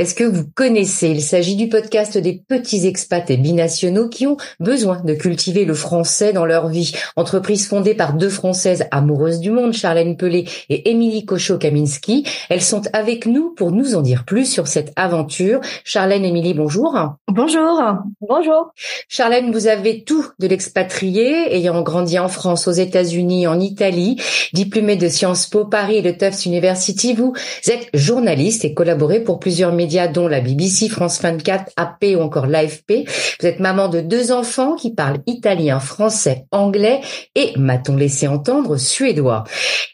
est-ce que vous connaissez? Il s'agit du podcast des petits expats et binationaux qui ont besoin de cultiver le français dans leur vie. Entreprise fondée par deux Françaises amoureuses du monde, Charlène Pelé et Émilie Cochot-Kaminski. Elles sont avec nous pour nous en dire plus sur cette aventure. Charlène, Émilie, bonjour. Bonjour. Bonjour. Charlène, vous avez tout de l'expatrié, ayant grandi en France, aux États-Unis, en Italie, diplômée de Sciences Po Paris et de Tufts University. Vous êtes journaliste et collaborez pour plusieurs médias dont la BBC, France 24, AP ou encore l'AFP. Vous êtes maman de deux enfants qui parlent italien, français, anglais et, m'a-t-on laissé entendre, suédois.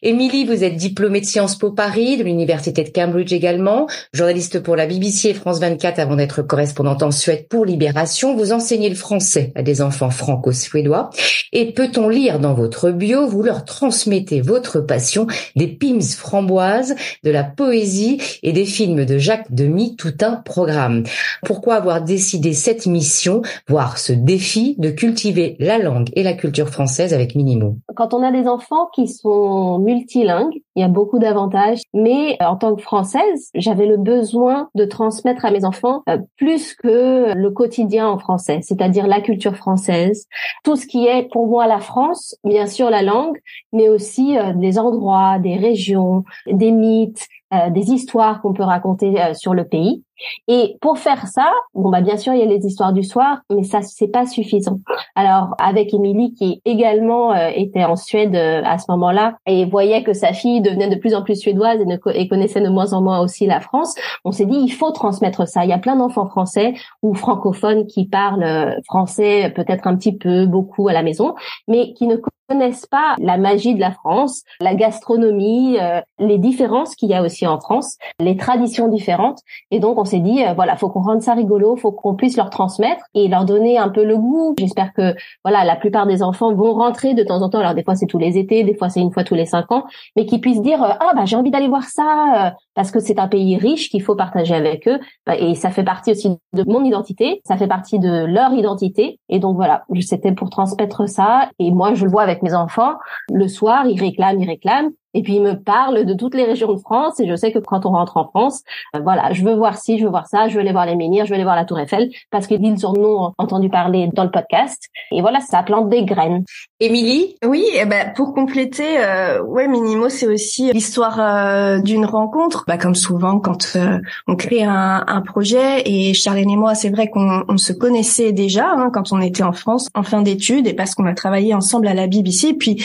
Émilie, vous êtes diplômée de Sciences Po Paris, de l'Université de Cambridge également, journaliste pour la BBC et France 24 avant d'être correspondante en Suède pour Libération. Vous enseignez le français à des enfants franco-suédois. Et peut-on lire dans votre bio, vous leur transmettez votre passion des pims framboises, de la poésie et des films de Jacques Demy, tout un programme. Pourquoi avoir décidé cette mission, voire ce défi de cultiver la langue et la culture française avec Minimo Quand on a des enfants qui sont multilingues, il y a beaucoup d'avantages, mais euh, en tant que française, j'avais le besoin de transmettre à mes enfants euh, plus que le quotidien en français, c'est-à-dire la culture française, tout ce qui est pour moi la France, bien sûr la langue, mais aussi euh, des endroits, des régions, des mythes, des histoires qu'on peut raconter sur le pays. Et pour faire ça, bon bah bien sûr il y a les histoires du soir, mais ça c'est pas suffisant. Alors avec Émilie qui également euh, était en Suède euh, à ce moment-là et voyait que sa fille devenait de plus en plus suédoise et, connaissait de moins en moins aussi la France, on s'est dit il faut transmettre ça. Il y a plein d'enfants français ou francophones qui parlent euh, français peut-être un petit peu, beaucoup à la maison, mais qui ne connaissent pas la magie de la France, la gastronomie, euh, les différences qu'il y a aussi en France, les traditions différentes. Et donc on s'est dit euh, voilà, faut qu'on rende ça rigolo, faut qu'on puisse leur transmettre et leur donner un peu le goût. J'espère que voilà, la plupart des enfants vont rentrer de temps en temps. Alors des fois c'est tous les étés, des fois c'est une fois tous les cinq ans, mais qu'ils puissent dire euh, ah bah j'ai envie d'aller voir ça parce que c'est un pays riche qu'il faut partager avec eux et ça fait partie aussi de mon identité, ça fait partie de leur identité. Et donc voilà, c'était pour transmettre ça. Et moi je le vois avec mes enfants, le soir, ils réclament, ils réclament. Et puis il me parle de toutes les régions de France et je sais que quand on rentre en France, euh, voilà, je veux voir ci, je veux voir ça, je veux aller voir les menhirs, je veux aller voir la Tour Eiffel parce qu'ils en ont entendu parler dans le podcast. Et voilà, ça plante des graines. Émilie? Oui, eh ben pour compléter, euh, ouais, Minimo, c'est aussi l'histoire euh, d'une rencontre. Bah, comme souvent quand euh, on crée un, un, projet et Charlène et moi, c'est vrai qu'on on se connaissait déjà hein, quand on était en France en fin d'études et parce qu'on a travaillé ensemble à la BBC. Puis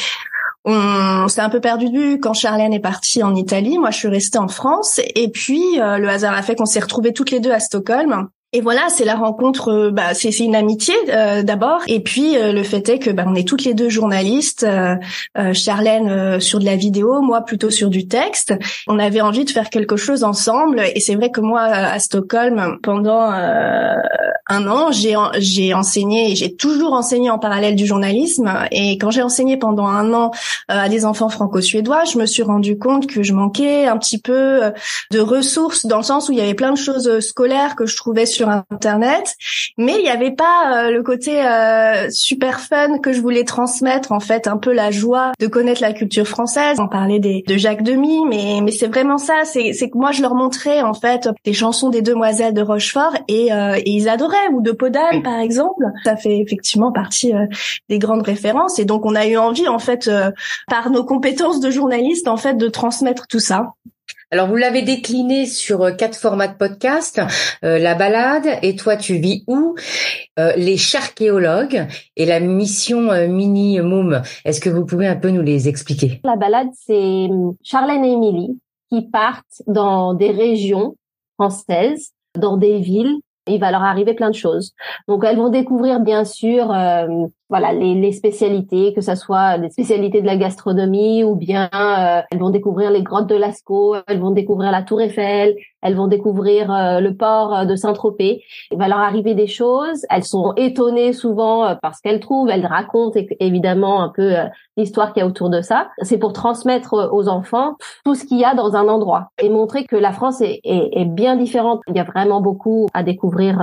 on s'est un peu perdu de vue quand Charlène est partie en Italie. Moi, je suis restée en France. Et puis, euh, le hasard a fait qu'on s'est retrouvés toutes les deux à Stockholm. Et voilà, c'est la rencontre, euh, bah, c'est une amitié euh, d'abord, et puis euh, le fait est que bah, on est toutes les deux journalistes, Charlène sur de la vidéo, moi plutôt sur du texte. On avait envie de faire quelque chose ensemble, et c'est vrai que moi à Stockholm pendant un an, j'ai j'ai enseigné, j'ai toujours enseigné en parallèle du journalisme, et quand j'ai enseigné pendant un an à des enfants franco-suédois, je me suis rendu compte que je manquais un petit peu de ressources dans le sens où il y avait plein de choses scolaires que je trouvais sur internet, mais il n'y avait pas euh, le côté euh, super fun que je voulais transmettre en fait, un peu la joie de connaître la culture française. On parlait des, de Jacques Demy, mais mais c'est vraiment ça, c'est c'est que moi je leur montrais en fait des chansons des demoiselles de Rochefort et, euh, et ils adoraient ou de Podane par exemple. Ça fait effectivement partie des grandes références et donc on a eu envie en fait par nos compétences de journaliste en fait de transmettre tout ça. Alors vous l'avez décliné sur euh, quatre formats de podcast, euh, la balade et toi tu vis où, euh, les charchéologues et la mission mini Moom. Est-ce que vous pouvez un peu nous les expliquer? La balade c'est hum, Charlène et Émilie qui partent dans des régions françaises, dans des villes. Il va leur arriver plein de choses. Donc elles vont découvrir bien sûr voilà les, les, spécialités, que ce soit les spécialités de la gastronomie ou bien euh, elles vont découvrir les grottes de Lascaux, elles vont découvrir la Tour Eiffel, elles vont découvrir euh, le port euh, de Saint-Tropez. Il va leur arriver des choses. Elles sont étonnées souvent parce qu'elles trouvent. Elles racontent évidemment un peu l'histoire qu'il y a autour de ça. C'est pour transmettre aux enfants tout ce qu'il y a dans un endroit et montrer que la France est, est, est, bien différente. Il y a vraiment beaucoup à découvrir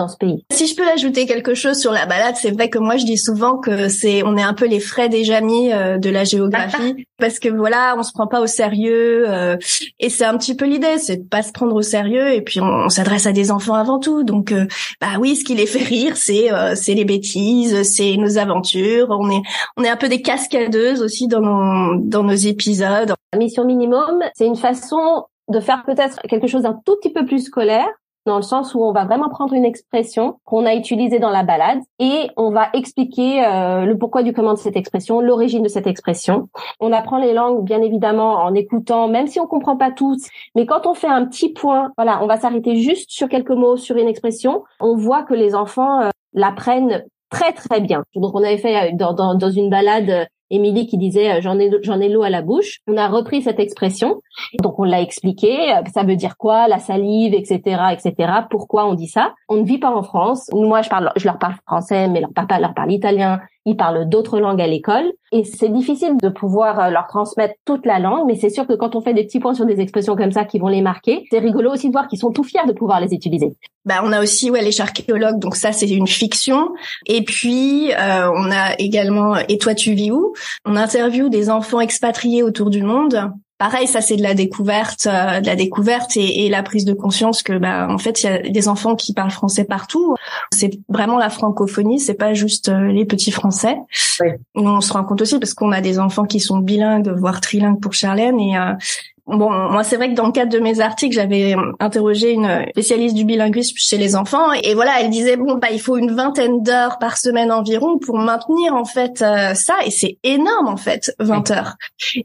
dans ce pays. Si je peux ajouter quelque chose sur la balade, c'est vrai que moi je dis souvent que c'est on est un peu les frais des Jamis euh, de la géographie parce que voilà, on se prend pas au sérieux euh, et c'est un petit peu l'idée, c'est de pas se prendre au sérieux et puis on, s'adresse à des enfants avant tout. Donc euh, bah oui, ce qui les fait rire, c'est c'est les bêtises, c'est nos aventures, on est on est un peu des cascadeuses aussi dans nos dans nos épisodes. Mission minimum, c'est une façon de faire peut-être quelque chose d'un tout petit peu plus scolaire dans le sens où on va vraiment prendre une expression qu'on a utilisée dans la balade et on va expliquer euh, le pourquoi du comment de cette expression, l'origine de cette expression. On apprend les langues bien évidemment en écoutant, même si on comprend pas toutes, mais quand on fait un petit point, voilà, on va s'arrêter juste sur quelques mots, sur une expression, on voit que les enfants euh, l'apprennent très très bien. Donc on avait fait euh, dans, dans, dans une balade Émilie qui disait euh, j'en ai j'en ai l'eau à la bouche. On a repris cette expression, donc on l'a expliqué. Euh, ça veut dire quoi La salive, etc., etc. Pourquoi on dit ça? On ne vit pas en France. Moi, je parle, je leur parle français, mais leur papa leur parle italien. Ils parlent d'autres langues à l'école et c'est difficile de pouvoir euh, leur transmettre toute la langue, mais c'est sûr que quand on fait des petits points sur des expressions comme ça qui vont les marquer, c'est rigolo aussi de voir qu'ils sont tout fiers de pouvoir les utiliser. Bah, on a aussi ouais les archéologues, donc ça c'est une fiction. Et puis euh, on a également Et toi tu vis où? On interviewe des enfants expatriés autour du monde pareil, ça c'est de la découverte, euh, de la découverte et, la prise de conscience que bah en fait il y a des enfants qui parlent français partout. C'est vraiment la francophonie, c'est pas juste euh, les petits français. On se rend compte aussi parce qu'on a des enfants qui sont bilingues voire trilingues pour Charlène et euh, Bon, moi, c'est vrai que dans le cadre de mes articles, j'avais interrogé une spécialiste du bilinguisme chez les enfants, et voilà, elle disait bon, bah, il faut une vingtaine d'heures par semaine environ pour maintenir en fait euh, ça, et c'est énorme en fait, 20 heures.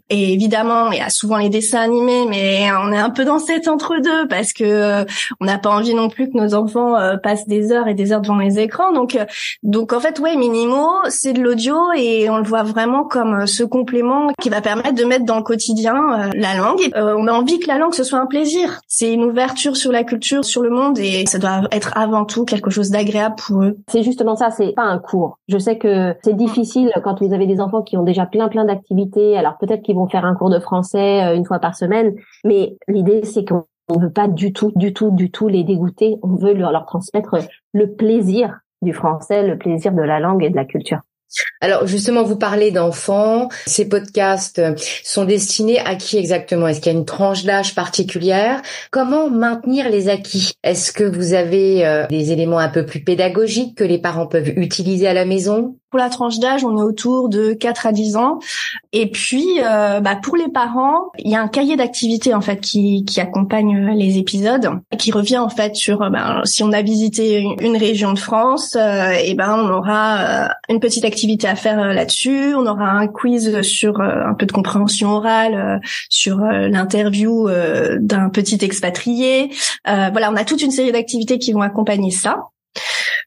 Et évidemment, il y a souvent les dessins animés, mais on est un peu dans cet entre-deux parce que euh, on n'a pas envie non plus que nos enfants euh, passent des heures et des heures devant les écrans. Donc, donc en fait, ouais, Minimo, c'est de l'audio et on le voit vraiment comme ce complément qui va permettre de mettre dans le quotidien la langue euh, on a envie que la langue ce soit un plaisir. C'est une ouverture sur la culture, sur le monde, et ça doit être avant tout quelque chose d'agréable pour eux. C'est justement ça, c'est pas un cours. Je sais que c'est difficile quand vous avez des enfants qui ont déjà plein plein d'activités. Alors peut-être qu'ils vont faire un cours de français euh, une fois par semaine, mais l'idée c'est qu'on on veut pas du tout, du tout, du tout les dégoûter. On veut leur transmettre le plaisir du français, le plaisir de la langue et de la culture. Alors justement, vous parlez d'enfants. Ces podcasts sont destinés à qui exactement? Est-ce qu'il y a une tranche d'âge particulière? Comment maintenir les acquis? Est-ce que vous avez euh, des éléments un peu plus pédagogiques que les parents peuvent utiliser à la maison? Pour la tranche d'âge, on est autour de 4 à 10 ans. Et puis, euh, bah, pour les parents, il y a un cahier d'activités en fait qui, qui accompagne euh, les épisodes, qui revient en fait sur euh, ben, si on a visité une, région de France, et ben on aura une petite activité à faire là-dessus. On aura un quiz sur un peu de compréhension orale, sur l'interview d'un petit expatrié. voilà, on a toute une série d'activités qui vont accompagner ça.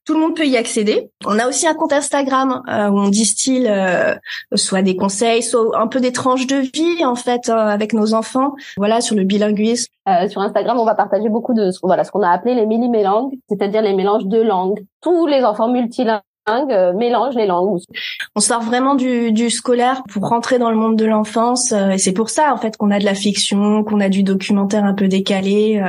Tout le monde peut y accéder. On a aussi un compte Instagram euh, où on distille euh, soit des conseils, soit un peu des tranches de vie en fait euh, avec nos enfants. Voilà sur le bilinguisme. sur Instagram, on va partager beaucoup de voilà ce qu'on a appelé les mini mélanges, c'est-à-dire les mélanges de langues. Tous les enfants multilingues mélangent les langues. On sort vraiment du, du scolaire pour rentrer dans le monde de l'enfance et c'est pour ça en fait qu'on a de la fiction, qu'on a du documentaire un peu décalé.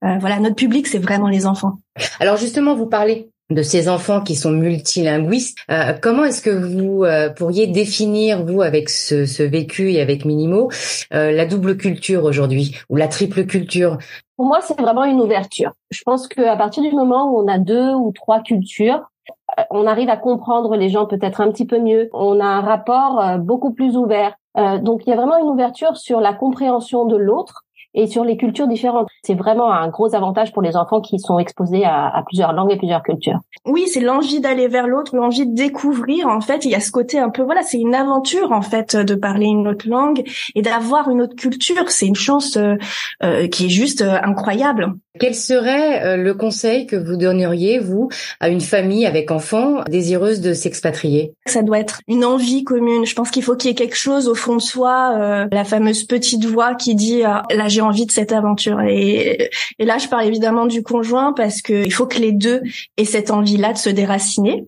voilà, notre public c'est vraiment les enfants. Alors justement, vous parlez de ces enfants qui sont multilinguistes. Euh, comment est-ce que vous euh, pourriez définir, vous, avec ce, ce vécu et avec Minimo, euh, la double culture aujourd'hui ou la triple culture? Pour moi, c'est vraiment une ouverture. Je pense qu'à partir du moment où on a deux ou trois cultures, on arrive à comprendre les gens peut-être un petit peu mieux. On a un rapport beaucoup plus ouvert. donc, il y a vraiment une ouverture sur la compréhension de l'autre et sur les cultures différentes. C'est vraiment un gros avantage pour les enfants qui sont exposés à, plusieurs langues et plusieurs cultures. Oui, c'est l'envie d'aller vers l'autre, l'envie de découvrir. En fait, il y a ce côté un peu, voilà, c'est une aventure en fait de parler une autre langue et d'avoir une autre culture. C'est une chance euh, euh qui est juste euh, incroyable. Quel serait euh, le conseil que vous donneriez, vous, à une famille avec enfants désireuse de s'expatrier? Ça doit être une envie commune. Je pense qu'il faut qu'il y ait quelque chose au fond de soi, euh, la fameuse petite voix qui dit euh, là j'ai envie de cette aventure. Et, là, je parle évidemment du conjoint parce que il faut que les deux aient cette envie-là de se déraciner.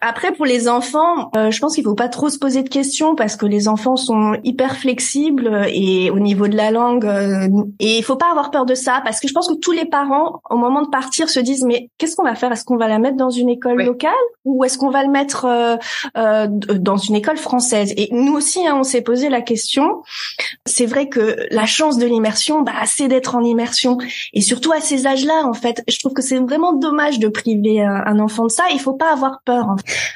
Après, pour les enfants, euh, je pense qu'il faut pas trop se poser de questions parce que les enfants sont hyper flexibles et au niveau de la langue, euh, et il faut pas avoir peur de ça parce que je pense que tous les parents, au moment de partir, se disent mais qu'est-ce qu'on va faire? Est-ce qu'on va la mettre dans une école locale ou est-ce qu'on va le mettre euh, dans une école française? Et nous aussi, hein, on s'est posé la question. C'est vrai que la chance de l'immersion, bah, c'est d'être en immersion. Et surtout à ces âges-là, en fait, je trouve que c'est vraiment dommage de priver un enfant de ça. Il faut pas avoir peur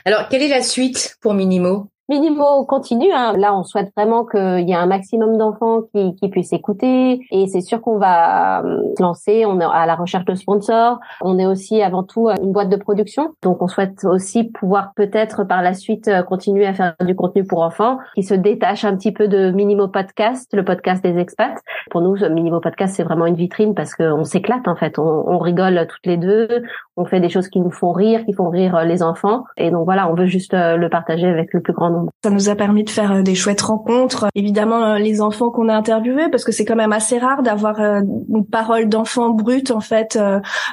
alors, quelle est la suite pour Minimo? Minimo continue. Hein. Là, on souhaite vraiment qu'il y ait un maximum d'enfants qui, qui, puissent écouter. Et c'est sûr qu'on va euh, lancer. On est à la recherche de sponsors. On est aussi avant tout euh, une boîte de production. Donc, on souhaite aussi pouvoir peut-être par la suite euh, continuer à faire du contenu pour enfants qui se détache un petit peu de Minimo Podcast, le podcast des expats. Pour nous, Minimo Podcast, c'est vraiment une vitrine parce qu'on s'éclate en fait. On, on rigole toutes les deux. On fait des choses qui nous font rire, qui font rire les enfants. Et donc voilà, on veut juste le partager avec le plus grand nombre ça nous a permis de faire euh, des chouettes rencontres. Évidemment, euh, les enfants qu'on a interviewés, parce que c'est quand même assez rare d'avoir euh, une parole d'enfant brute. En fait,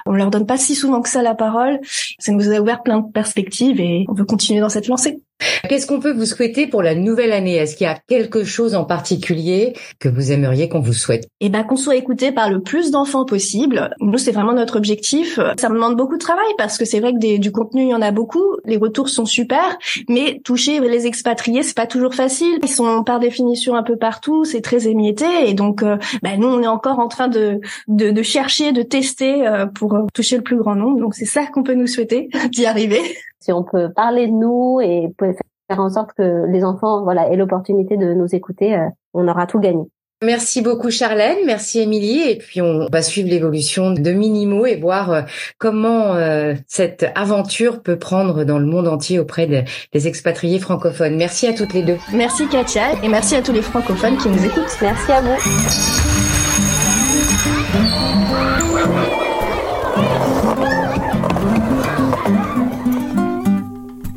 on leur donne pas si souvent que ça la parole. Ça nous a ouvert plein de perspectives et on veut continuer dans cette lancée. Qu'est-ce qu'on peut vous souhaiter pour la nouvelle année? Est-ce qu'il y a quelque chose en particulier que vous aimeriez qu'on vous souhaite? Eh ben, qu'on soit écouté par le plus d'enfants possible. Nous, c'est vraiment notre objectif. Ça me demande beaucoup de travail parce que c'est vrai que du contenu, il y en a beaucoup. Les retours sont super, mais toucher les expatriés, c'est pas toujours facile. Ils sont par définition un peu partout, c'est très émietté, et donc, euh, ben, nous, on est encore en train de, de, de chercher, de tester euh, pour toucher le plus grand nombre. Donc, c'est ça qu'on peut nous souhaiter d'y arriver si on peut parler de nous et faire en sorte que les enfants voilà aient l'opportunité de nous écouter, euh, on aura tout gagné. Merci beaucoup Charlène, merci Émilie et puis on va suivre l'évolution de Minimo et voir euh, comment euh, cette aventure peut prendre dans le monde entier auprès des expatriés francophones. Merci à toutes les deux. Merci Katia et merci à tous les francophones qui nous écoutent. Merci à vous.